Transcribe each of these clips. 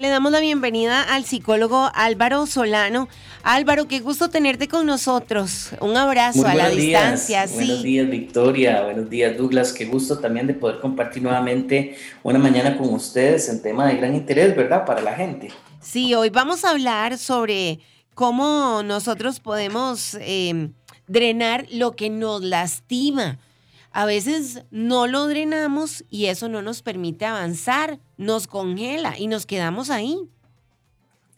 Le damos la bienvenida al psicólogo Álvaro Solano. Álvaro, qué gusto tenerte con nosotros. Un abrazo a la distancia. Buenos días, Victoria. Buenos días, Douglas. Qué gusto también de poder compartir nuevamente una mañana con ustedes en tema de gran interés, ¿verdad? Para la gente. Sí, hoy vamos a hablar sobre cómo nosotros podemos eh, drenar lo que nos lastima a veces no lo drenamos y eso no nos permite avanzar, nos congela y nos quedamos ahí.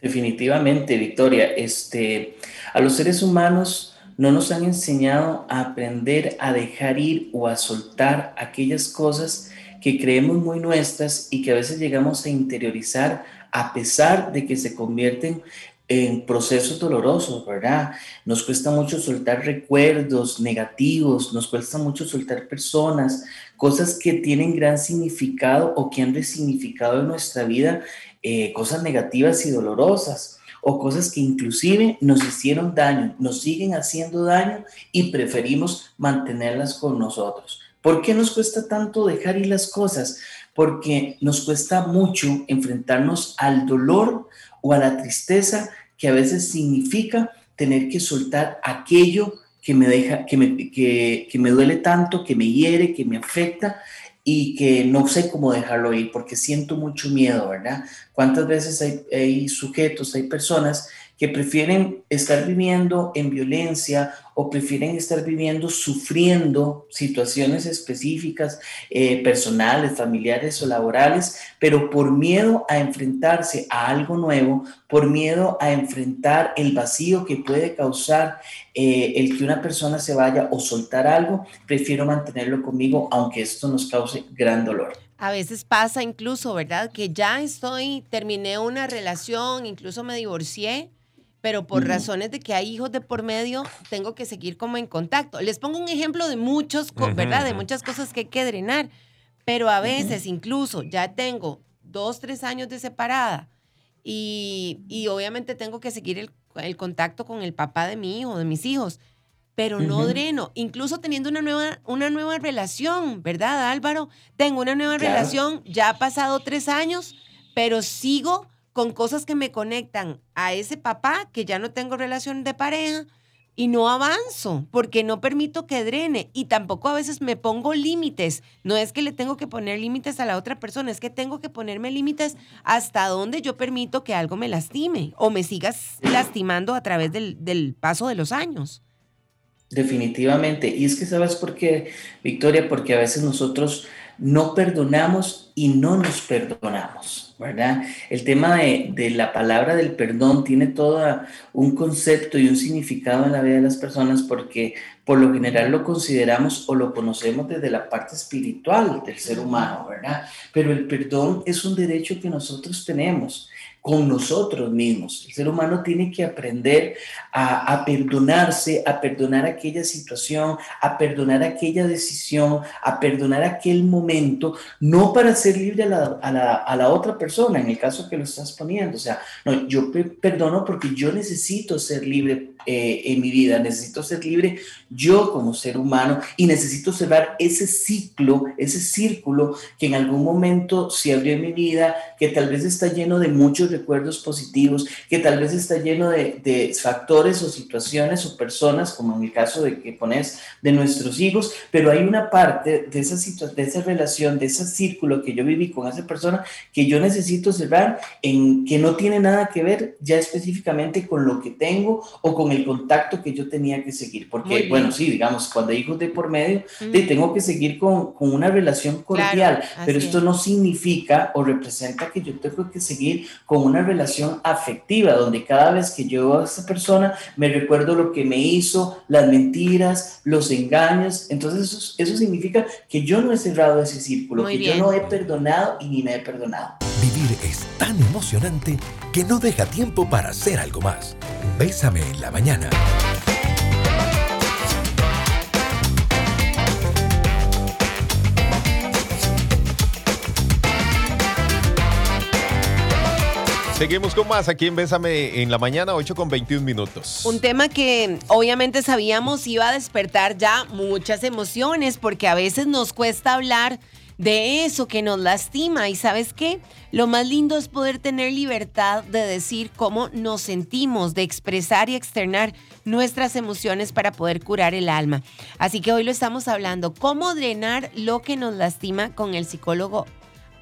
Definitivamente, Victoria, este, a los seres humanos no nos han enseñado a aprender a dejar ir o a soltar aquellas cosas que creemos muy nuestras y que a veces llegamos a interiorizar a pesar de que se convierten en procesos dolorosos, ¿verdad? Nos cuesta mucho soltar recuerdos negativos, nos cuesta mucho soltar personas, cosas que tienen gran significado o que han resignificado en nuestra vida, eh, cosas negativas y dolorosas o cosas que inclusive nos hicieron daño, nos siguen haciendo daño y preferimos mantenerlas con nosotros. ¿Por qué nos cuesta tanto dejar ir las cosas? Porque nos cuesta mucho enfrentarnos al dolor o a la tristeza que a veces significa tener que soltar aquello que me deja, que me, que, me duele tanto, que me hiere, que me afecta y que no sé cómo dejarlo ir porque siento mucho miedo, ¿verdad? ¿Cuántas veces hay, hay sujetos, hay personas que prefieren estar viviendo en violencia o prefieren estar viviendo sufriendo situaciones específicas, eh, personales, familiares o laborales, pero por miedo a enfrentarse a algo nuevo, por miedo a enfrentar el vacío que puede causar eh, el que una persona se vaya o soltar algo, prefiero mantenerlo conmigo aunque esto nos cause gran dolor. A veces pasa incluso, ¿verdad? Que ya estoy, terminé una relación, incluso me divorcié pero por razones de que hay hijos de por medio, tengo que seguir como en contacto. Les pongo un ejemplo de muchos, ¿verdad? De muchas cosas que hay que drenar, pero a veces incluso ya tengo dos, tres años de separada y, y obviamente tengo que seguir el, el, contacto con el papá de mi hijo, de mis hijos, pero no dreno, incluso teniendo una nueva, una nueva relación, ¿verdad, Álvaro? Tengo una nueva relación, ya ha pasado tres años, pero sigo con cosas que me conectan a ese papá que ya no tengo relación de pareja y no avanzo porque no permito que drene y tampoco a veces me pongo límites. No es que le tengo que poner límites a la otra persona, es que tengo que ponerme límites hasta donde yo permito que algo me lastime o me sigas lastimando a través del, del paso de los años. Definitivamente. Y es que sabes por qué, Victoria, porque a veces nosotros no perdonamos y no nos perdonamos, ¿verdad? El tema de, la palabra del perdón tiene todo un concepto y un significado en la vida de las personas porque por lo general lo consideramos o lo conocemos desde la parte espiritual del ser humano, ¿verdad? Pero el perdón es un derecho que nosotros tenemos con nosotros mismos. El ser humano tiene que aprender a, perdonarse, a perdonar aquella situación, a perdonar aquella decisión, a perdonar aquel momento, no para ser libre a la, a la, otra persona, en el caso que lo estás poniendo. O sea, no, yo perdono porque yo necesito ser libre eh, en mi vida, necesito ser libre yo como ser humano y necesito cerrar ese ciclo, ese círculo que en algún momento se abrió en mi vida, que tal vez está lleno de muchos recuerdos positivos, que tal vez está lleno de, factores o situaciones o personas, como en el caso de que pones de nuestros hijos, pero hay una parte de esa, de esa relación, de ese círculo que yo viví con esa persona que yo necesito cerrar en que no tiene nada que ver ya específicamente con lo que tengo o con el contacto que yo tenía que seguir. Porque, bueno, sí, digamos, cuando hay hijos de por medio, tengo que seguir con, con una relación cordial, pero esto no significa o representa que yo tengo que seguir con una relación afectiva, donde cada vez que yo a esa persona me recuerdo lo que me hizo, las mentiras, los engaños. Entonces eso, eso significa que yo no he cerrado ese círculo, que yo no he perdonado y ni me he perdonado. Vivir es tan emocionante que no deja tiempo para hacer algo más. Bésame en la mañana. Seguimos con más aquí en Bésame en la mañana, 8 con 21 minutos. Un tema que obviamente sabíamos iba a despertar ya muchas emociones porque a veces nos cuesta hablar de eso que nos lastima. Y sabes qué? Lo más lindo es poder tener libertad de decir cómo nos sentimos, de expresar y externar nuestras emociones para poder curar el alma. Así que hoy lo estamos hablando, cómo drenar lo que nos lastima con el psicólogo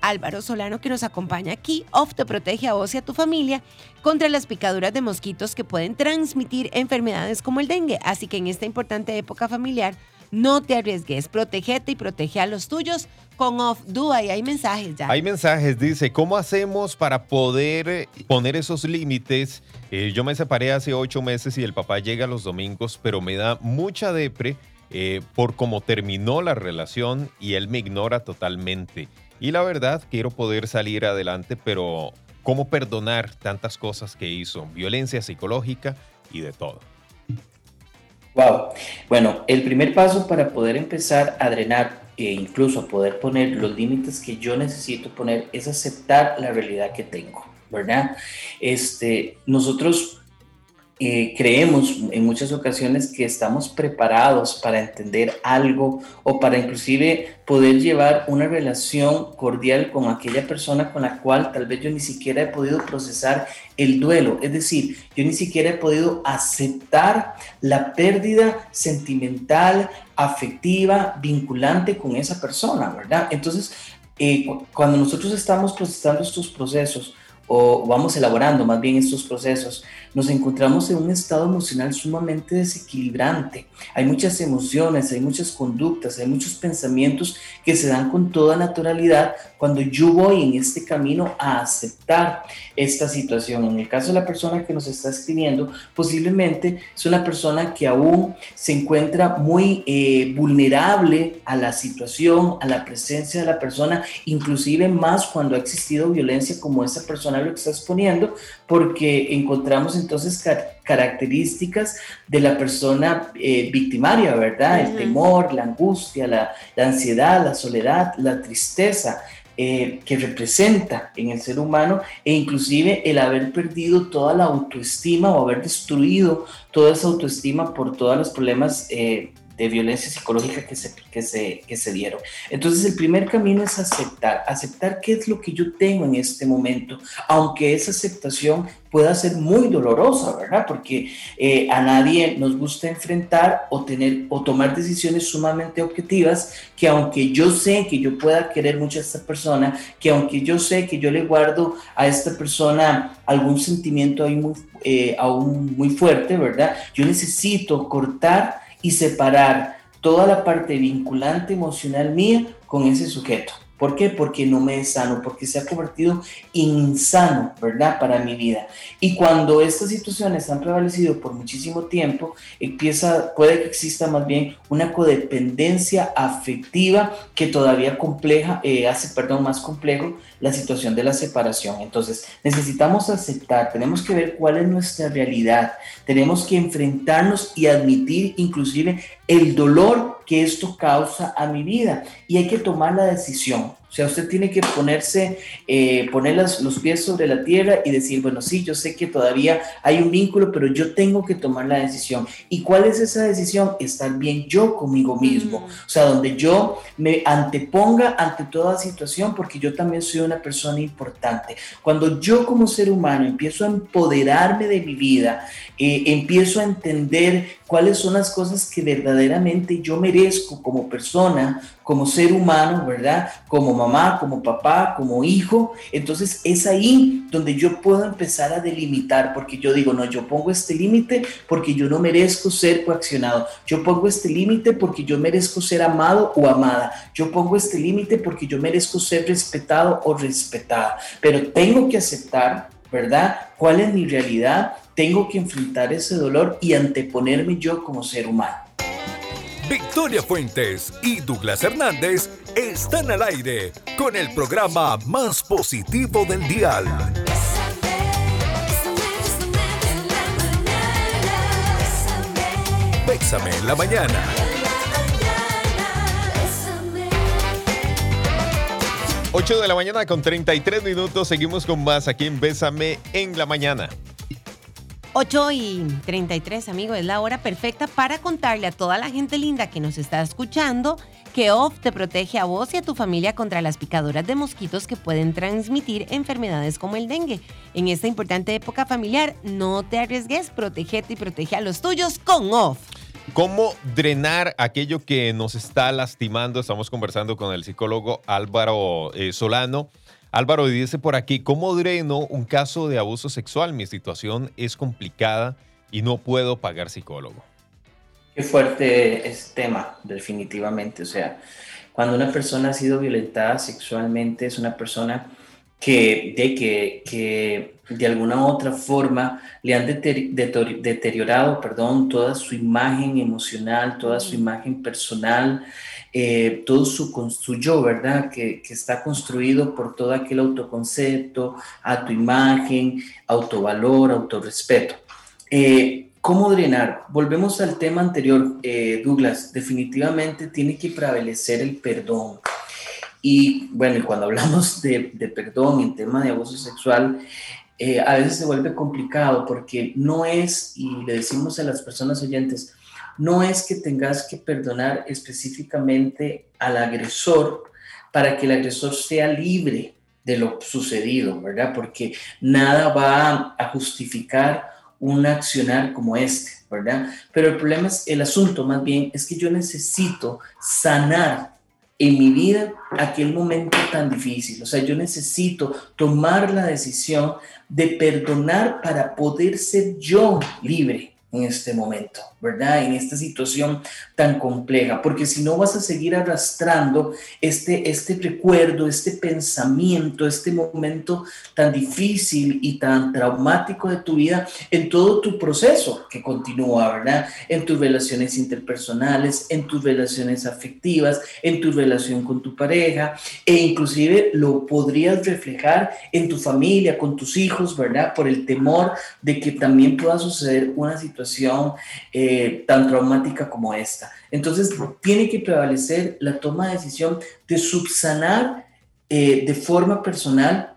Álvaro Solano que nos acompaña aquí. Off te protege a vos y a tu familia contra las picaduras de mosquitos que pueden transmitir enfermedades como el dengue. Así que en esta importante época familiar, no te arriesgues, protegete y protege a los tuyos con Off Dua y hay mensajes ya. Hay mensajes, dice, ¿cómo hacemos para poder eh, poner esos límites? Eh, yo me separé hace ocho meses y el papá llega los domingos, pero me da mucha depre eh, por cómo terminó la relación y él me ignora totalmente. Y la verdad, quiero poder salir adelante, pero ¿cómo perdonar tantas cosas que hizo? Violencia psicológica y de todo. Wow. Bueno, el primer paso para poder empezar a drenar e incluso poder poner los límites que yo necesito poner es aceptar la realidad que tengo, ¿verdad? Este, nosotros eh, creemos en muchas ocasiones que estamos preparados para entender algo o para inclusive poder llevar una relación cordial con aquella persona con la cual tal vez yo ni siquiera he podido procesar el duelo. Es decir, yo ni siquiera he podido aceptar la pérdida sentimental, afectiva, vinculante con esa persona, ¿verdad? Entonces, eh, cuando nosotros estamos procesando estos procesos, o vamos elaborando más bien estos procesos, nos encontramos en un estado emocional sumamente desequilibrante. Hay muchas emociones, hay muchas conductas, hay muchos pensamientos que se dan con toda naturalidad cuando yo voy en este camino a aceptar esta situación. En el caso de la persona que nos está escribiendo, posiblemente es una persona que aún se encuentra muy eh, vulnerable a la situación, a la presencia de la persona, inclusive más cuando ha existido violencia como esa persona lo está exponiendo, porque encontramos entonces características de la persona eh, victimaria, ¿verdad? El temor, la angustia, la, ansiedad, la soledad, la tristeza. Eh, que representa en el ser humano e inclusive el haber perdido toda la autoestima o haber destruido toda esa autoestima por todos los problemas eh, de violencia psicológica que se, que, se, que se dieron. Entonces el primer camino es aceptar, aceptar qué es lo que yo tengo en este momento, aunque esa aceptación pueda ser muy dolorosa, ¿verdad? Porque eh, a nadie nos gusta enfrentar o tener o tomar decisiones sumamente objetivas que aunque yo sé que yo pueda querer mucho a esta persona, que aunque yo sé que yo le guardo a esta persona algún sentimiento ahí muy, eh, aún muy fuerte, ¿verdad? Yo necesito cortar y separar toda la parte vinculante emocional mía con ese sujeto. ¿Por qué? Porque no me es sano, porque se ha convertido insano, ¿verdad? Para mi vida. Y cuando estas situaciones han prevalecido por muchísimo tiempo, empieza, puede que exista más bien una codependencia afectiva que todavía compleja, eh, hace, perdón, más complejo la situación de la separación. Entonces, necesitamos aceptar, tenemos que ver cuál es nuestra realidad, tenemos que enfrentarnos y admitir inclusive el dolor que esto causa a mi vida y hay que tomar la decisión. O sea, usted tiene que ponerse, eh, poner los pies sobre la tierra y decir, bueno, sí, yo sé que todavía hay un vínculo, pero yo tengo que tomar la decisión. ¿Y cuál es esa decisión? Estar bien yo conmigo mismo. O sea, donde yo me anteponga ante toda situación, porque yo también soy una persona importante. Cuando yo como ser humano empiezo a empoderarme de mi vida, eh, empiezo a entender cuáles son las cosas que verdaderamente yo merezco como persona, como ser humano, ¿verdad? Como mamá, como papá, como hijo. Entonces es ahí donde yo puedo empezar a delimitar, porque yo digo, no, yo pongo este límite porque yo no merezco ser coaccionado. Yo pongo este límite porque yo merezco ser amado o amada. Yo pongo este límite porque yo merezco ser respetado o respetada. Pero tengo que aceptar, ¿verdad? ¿Cuál es mi realidad? Tengo que enfrentar ese dolor y anteponerme yo como ser humano. Victoria Fuentes y Douglas Hernández están al aire con el programa más positivo del dial. Bésame en la mañana. Ocho de la mañana con 33 minutos. Seguimos con más aquí en Bésame en la mañana. 8 y 33, amigo, es la hora perfecta para contarle a toda la gente linda que nos está escuchando que OFF te protege a vos y a tu familia contra las picaduras de mosquitos que pueden transmitir enfermedades como el dengue. En esta importante época familiar, no te arriesgues, protégete y protege a los tuyos con OFF. ¿Cómo drenar aquello que nos está lastimando? Estamos conversando con el psicólogo Álvaro eh, Solano. Álvaro dice por aquí, ¿cómo dreno un caso de abuso sexual? Mi situación es complicada y no puedo pagar psicólogo. Qué fuerte es tema, definitivamente. O sea, cuando una persona ha sido violentada sexualmente, es una persona que de, que, que de alguna u otra forma le han deteriorado perdón, toda su imagen emocional, toda su imagen personal, eh, todo su, su yo, ¿verdad? Que, que, está construido por todo aquel autoconcepto, a tu imagen, autovalor, autorrespeto. Eh, ¿Cómo drenar? Volvemos al tema anterior, eh, Douglas. Definitivamente tiene que prevalecer el perdón. Y bueno, cuando hablamos de, de perdón en tema de abuso sexual, eh, a veces se vuelve complicado porque no es, y le decimos a las personas oyentes, no es que tengas que perdonar específicamente al agresor para que el agresor sea libre de lo sucedido, ¿verdad? Porque nada va a justificar un accionar como este, ¿verdad? Pero el problema es, el asunto más bien es que yo necesito sanar en mi vida aquel momento tan difícil. O sea, yo necesito tomar la decisión de perdonar para poder ser yo libre en este momento, ¿verdad? En esta situación tan compleja, porque si no vas a seguir arrastrando este, este recuerdo, este pensamiento, este momento tan difícil y tan traumático de tu vida en todo tu proceso que continúa, ¿verdad? En tus relaciones interpersonales, en tus relaciones afectivas, en tu relación con tu pareja e inclusive lo podrías reflejar en tu familia, con tus hijos, ¿verdad? Por el temor de que también pueda suceder una situación situación eh, tan traumática como esta. Entonces, tiene que prevalecer la toma de decisión de subsanar eh, de forma personal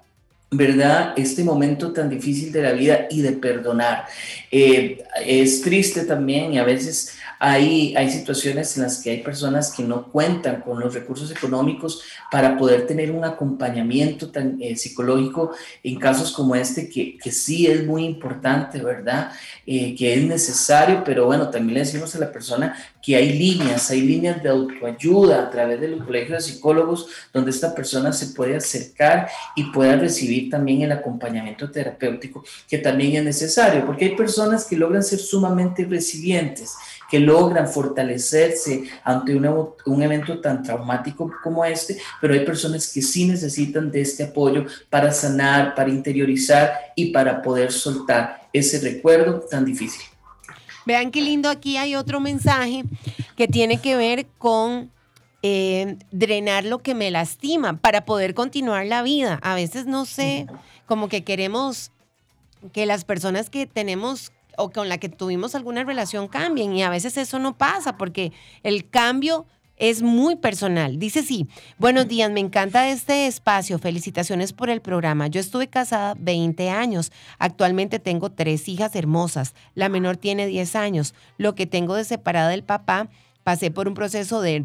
¿verdad? Este momento tan difícil de la vida y de perdonar. Eh, es triste también y a veces hay, hay situaciones en las que hay personas que no cuentan con los recursos económicos para poder tener un acompañamiento tan, eh, psicológico en casos como este, que, que sí es muy importante, ¿verdad? Eh, que es necesario, pero bueno, también le decimos a la persona que hay líneas, hay líneas de autoayuda a través de los colegios de psicólogos donde esta persona se puede acercar y pueda recibir también el acompañamiento terapéutico que también es necesario, porque hay personas que logran ser sumamente resilientes que logran fortalecerse ante un evento tan traumático como este, pero hay personas que sí necesitan de este apoyo para sanar, para interiorizar y para poder soltar ese recuerdo tan difícil. Vean qué lindo, aquí hay otro mensaje que tiene que ver con eh, drenar lo que me lastima para poder continuar la vida. A veces no sé, como que queremos que las personas que tenemos o con la que tuvimos alguna relación cambien y a veces eso no pasa porque el cambio es muy personal. Dice sí, buenos días, me encanta este espacio, felicitaciones por el programa. Yo estuve casada 20 años, actualmente tengo tres hijas hermosas, la menor tiene 10 años, lo que tengo de separada del papá. Pasé por un proceso de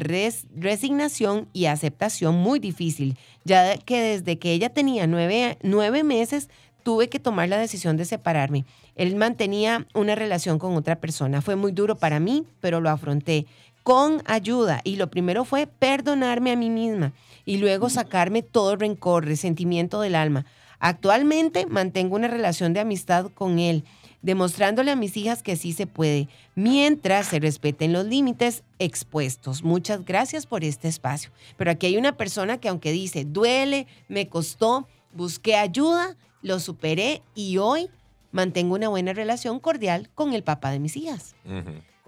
resignación y aceptación muy difícil, ya que desde que ella tenía nueve, nueve meses tuve que tomar la decisión de separarme. Él mantenía una relación con otra persona. Fue muy duro para mí, pero lo afronté con ayuda. Y lo primero fue perdonarme a mí misma y luego sacarme todo rencor, resentimiento del alma. Actualmente mantengo una relación de amistad con él, demostrándole a mis hijas que sí se puede, mientras se respeten los límites expuestos. Muchas gracias por este espacio. Pero aquí hay una persona que aunque dice, duele, me costó, busqué ayuda, lo superé y hoy mantengo una buena relación cordial con el papá de mis hijas.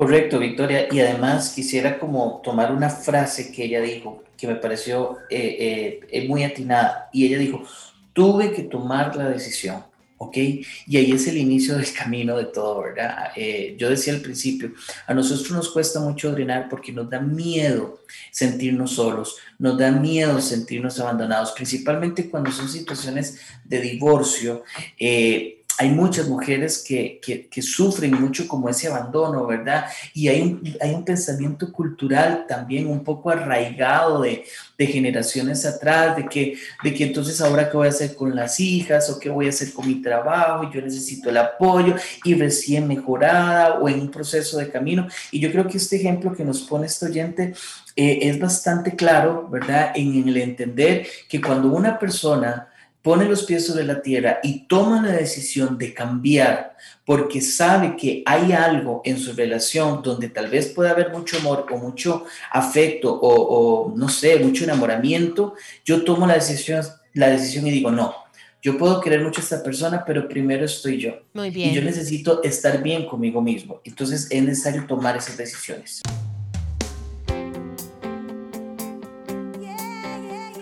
Correcto, Victoria. Y además quisiera como tomar una frase que ella dijo, que me pareció eh, eh, muy atinada. Y ella dijo, tuve que tomar la decisión. ¿ok? Y ahí es el inicio del camino de todo, ¿verdad? Eh, yo decía al principio, a nosotros nos cuesta mucho drenar porque nos da miedo sentirnos solos, nos da miedo sentirnos abandonados, principalmente cuando son situaciones de divorcio. Eh, hay muchas mujeres que, que, sufren mucho como ese abandono, ¿verdad? Y hay un, hay un pensamiento cultural también un poco arraigado de, de, generaciones atrás, de que, de que entonces ahora qué voy a hacer con las hijas o qué voy a hacer con mi trabajo, yo necesito el apoyo y recién mejorada o en un proceso de camino. Y yo creo que este ejemplo que nos pone este oyente eh, es bastante claro, ¿verdad? En el entender que cuando una persona pone los pies sobre la tierra y toma la decisión de cambiar porque sabe que hay algo en su relación donde tal vez pueda haber mucho amor o mucho afecto o, no sé, mucho enamoramiento, yo tomo la decisión, la decisión y digo, no, yo puedo querer mucho a esta persona, pero primero estoy yo. Muy bien. Y yo necesito estar bien conmigo mismo. Entonces es necesario tomar esas decisiones.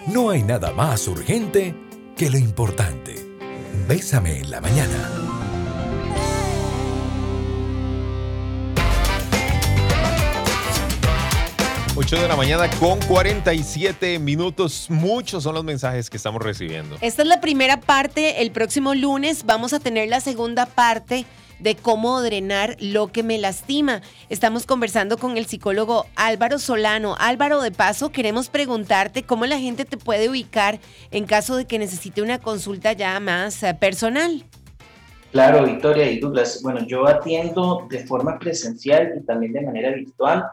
No hay nada más urgente que lo importante. Bésame en la mañana. Ocho de la mañana con 47 minutos. Muchos son los mensajes que estamos recibiendo. Esta es la primera parte. El próximo lunes vamos a tener la segunda parte de cómo drenar lo que me lastima. Estamos conversando con el psicólogo Álvaro Solano. Álvaro, de paso, queremos preguntarte cómo la gente te puede ubicar en caso de que necesite una consulta ya más eh, personal. Claro, Victoria y Douglas. Bueno, yo atiendo de forma presencial y también de manera virtual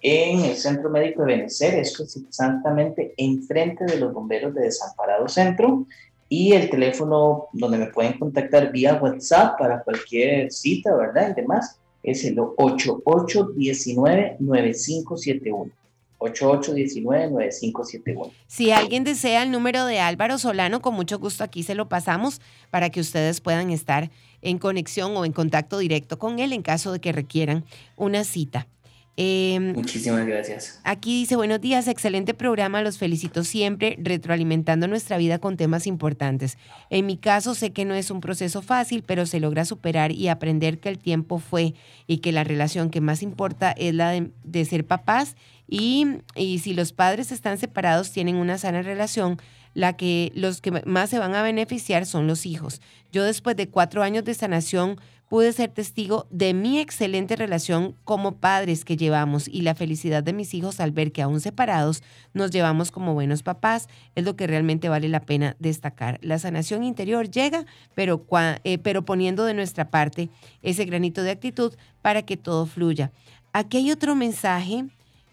en el Centro Médico de Benecer, esto es exactamente enfrente de los bomberos de Desamparado Centro y el teléfono donde me pueden contactar vía WhatsApp para cualquier cita, ¿verdad? Y demás, es el 8819-9571. 8819-9571. Si alguien desea el número de Álvaro Solano, con mucho gusto aquí se lo pasamos para que ustedes puedan estar en conexión o en contacto directo con él en caso de que requieran una cita. Em, Muchísimas gracias. Aquí dice, buenos días, excelente programa, los felicito siempre, retroalimentando nuestra vida con temas importantes. En mi caso sé que no es un proceso fácil, pero se logra superar y aprender que el tiempo fue y que la relación que más importa es la de, ser papás y, y si los padres están separados, tienen una sana relación, la que los que más se van a beneficiar son los hijos. Yo después de cuatro años de sanación, pude ser testigo de mi excelente relación como padres que llevamos y la felicidad de mis hijos al ver que aún separados nos llevamos como buenos papás es lo que realmente vale la pena destacar. La sanación interior llega, pero, eh, pero poniendo de nuestra parte ese granito de actitud para que todo fluya. Aquí hay otro mensaje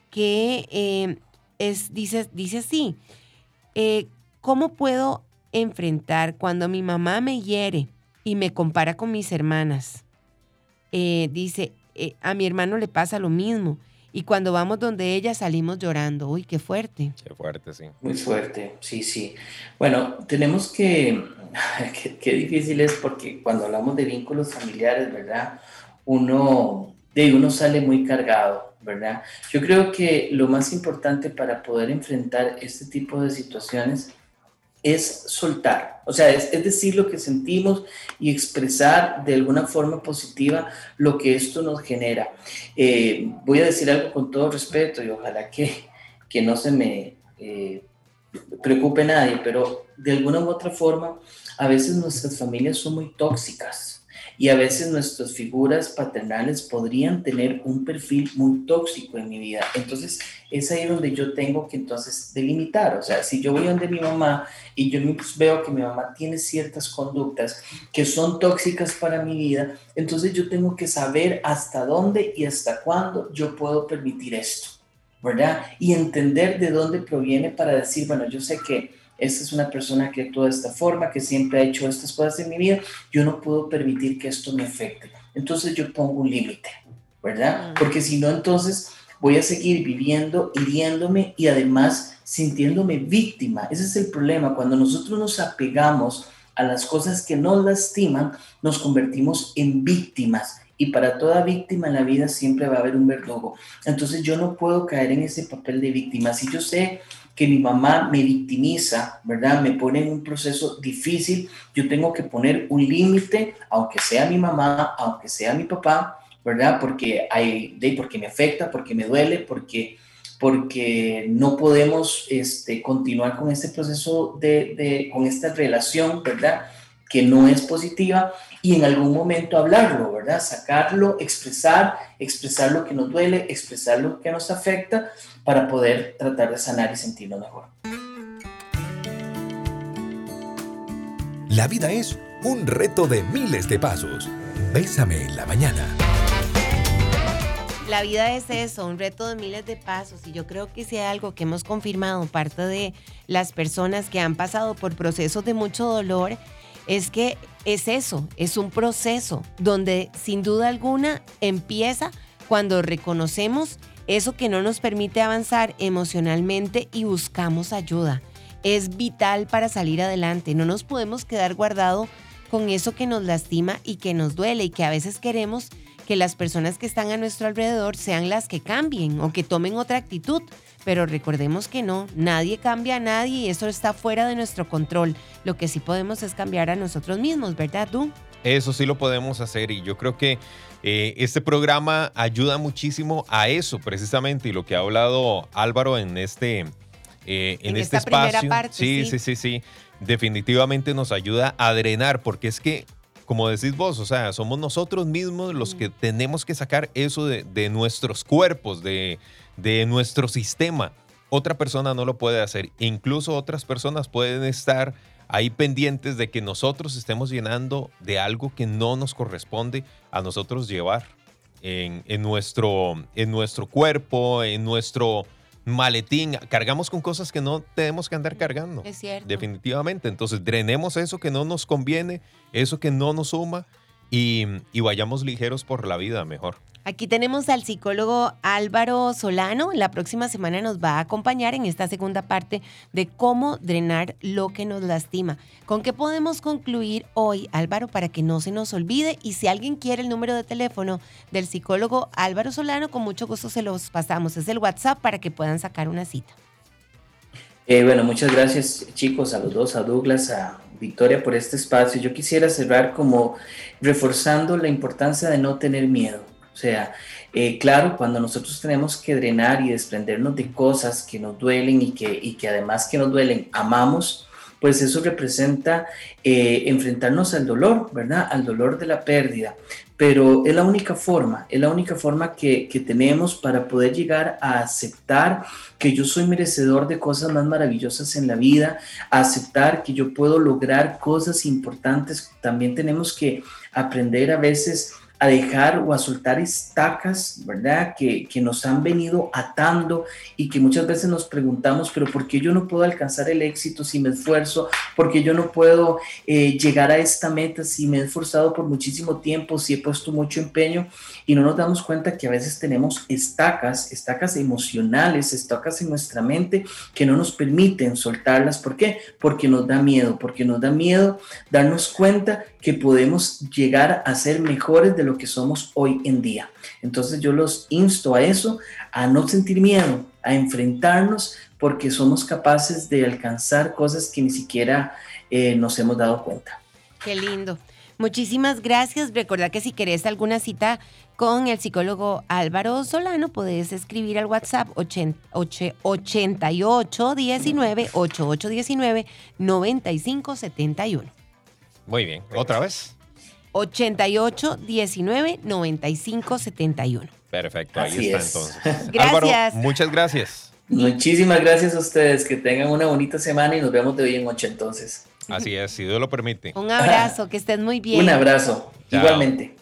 que eh, es, dice, dice así, eh, ¿cómo puedo enfrentar cuando mi mamá me hiere? Y me compara con mis hermanas. Eh, dice, eh, a mi hermano le pasa lo mismo. Y cuando vamos donde ella salimos llorando. Uy, qué fuerte. Qué fuerte, sí. Muy fuerte, sí, sí. Bueno, tenemos que, qué, difícil es porque cuando hablamos de vínculos familiares, ¿verdad? Uno, de uno sale muy cargado, ¿verdad? Yo creo que lo más importante para poder enfrentar este tipo de situaciones es soltar, o sea, es, decir lo que sentimos y expresar de alguna forma positiva lo que esto nos genera. Eh, voy a decir algo con todo respeto y ojalá que, que no se me eh, preocupe nadie, pero de alguna u otra forma, a veces nuestras familias son muy tóxicas y a veces nuestras figuras paternales podrían tener un perfil muy tóxico en mi vida. Entonces es ahí donde yo tengo que entonces delimitar. O sea, si yo voy donde mi mamá y yo veo que mi mamá tiene ciertas conductas que son tóxicas para mi vida, entonces yo tengo que saber hasta dónde y hasta cuándo yo puedo permitir esto, ¿verdad? Y entender de dónde proviene para decir, bueno, yo sé que esta es una persona que actúa de esta forma, que siempre ha hecho estas cosas en mi vida, yo no puedo permitir que esto me afecte. Entonces yo pongo un límite, ¿verdad? Porque si no, entonces voy a seguir viviendo, hiriéndome y además sintiéndome víctima. Ese es el problema. Cuando nosotros nos apegamos a las cosas que nos lastiman, nos convertimos en víctimas. Y para toda víctima en la vida siempre va a haber un verdugo. Entonces yo no puedo caer en ese papel de víctima. Si yo sé que mi mamá me victimiza, ¿verdad? Me pone en un proceso difícil, yo tengo que poner un límite, aunque sea mi mamá, aunque sea mi papá, ¿verdad? Porque, hay, porque me afecta, porque me duele, porque, porque no podemos este, continuar con este proceso, de, con esta relación, ¿verdad? que no es positiva y en algún momento hablarlo, ¿verdad? Sacarlo, expresar, expresar lo que nos duele, expresar lo que nos afecta para poder tratar de sanar y sentirnos mejor. La vida es un reto de miles de pasos. Bésame en la mañana. La vida es eso, un reto de miles de pasos. Y yo creo que si hay algo que hemos confirmado, parte de las personas que han pasado por procesos de mucho dolor, es que es eso, es un proceso donde sin duda alguna empieza cuando reconocemos eso que no nos permite avanzar emocionalmente y buscamos ayuda. Es vital para salir adelante, no nos podemos quedar guardado con eso que nos lastima y que nos duele y que a veces queremos que las personas que están a nuestro alrededor sean las que cambien o que tomen otra actitud. Pero recordemos que no, nadie cambia a nadie y eso está fuera de nuestro control. Lo que sí podemos es cambiar a nosotros mismos, ¿verdad tú? Eso sí lo podemos hacer y yo creo que eh, este programa ayuda muchísimo a eso precisamente y lo que ha hablado Álvaro en este, eh, en, este espacio. sí, sí, sí, sí. Definitivamente nos ayuda a drenar porque es que como decís vos, o sea, somos nosotros mismos los que tenemos que sacar eso de, nuestros cuerpos, de, de, nuestro sistema. Otra persona no lo puede hacer. Incluso otras personas pueden estar ahí pendientes de que nosotros estemos llenando de algo que no nos corresponde a nosotros llevar en, en nuestro, en nuestro cuerpo, en nuestro maletín, cargamos con cosas que no tenemos que andar cargando. Es cierto. Definitivamente. Entonces, drenemos eso que no nos conviene, eso que no nos suma y, y vayamos ligeros por la vida mejor. Aquí tenemos al psicólogo Álvaro Solano. La próxima semana nos va a acompañar en esta segunda parte de cómo drenar lo que nos lastima. ¿Con qué podemos concluir hoy, Álvaro, para que no se nos olvide? Y si alguien quiere el número de teléfono del psicólogo Álvaro Solano, con mucho gusto se los pasamos. Es el WhatsApp para que puedan sacar una cita. Eh, bueno, muchas gracias chicos, a los dos, a Douglas, a Victoria por este espacio. Yo quisiera cerrar como reforzando la importancia de no tener miedo. O sea, eh, claro, cuando nosotros tenemos que drenar y desprendernos de cosas que nos duelen y que, y que además que nos duelen, amamos, pues eso representa eh, enfrentarnos al dolor, ¿verdad? Al dolor de la pérdida. Pero es la única forma, es la única forma que, que, tenemos para poder llegar a aceptar que yo soy merecedor de cosas más maravillosas en la vida, aceptar que yo puedo lograr cosas importantes. También tenemos que aprender a veces a dejar o a soltar estacas, ¿verdad? Que, que, nos han venido atando y que muchas veces nos preguntamos, pero ¿por qué yo no puedo alcanzar el éxito si me esfuerzo? ¿Por qué yo no puedo eh, llegar a esta meta si me he esforzado por muchísimo tiempo, si he puesto mucho empeño? Y no nos damos cuenta que a veces tenemos estacas, estacas emocionales, estacas en nuestra mente que no nos permiten soltarlas. ¿Por qué? Porque nos da miedo, porque nos da miedo darnos cuenta que podemos llegar a ser mejores de lo que somos hoy en día. Entonces yo los insto a eso, a no sentir miedo, a enfrentarnos porque somos capaces de alcanzar cosas que ni siquiera eh, nos hemos dado cuenta. Qué lindo. Muchísimas gracias. Recuerda que si querés alguna cita con el psicólogo Álvaro Solano, puedes escribir al WhatsApp 8819 8819 9571. Muy bien. ¿Otra vez? 88 19 95 71. Perfecto, ahí está entonces. gracias. muchas gracias. Muchísimas gracias a ustedes. Que tengan una bonita semana y nos vemos de hoy en noche entonces. Así es, si Dios lo permite. Un abrazo, que estén muy bien. Un abrazo, igualmente.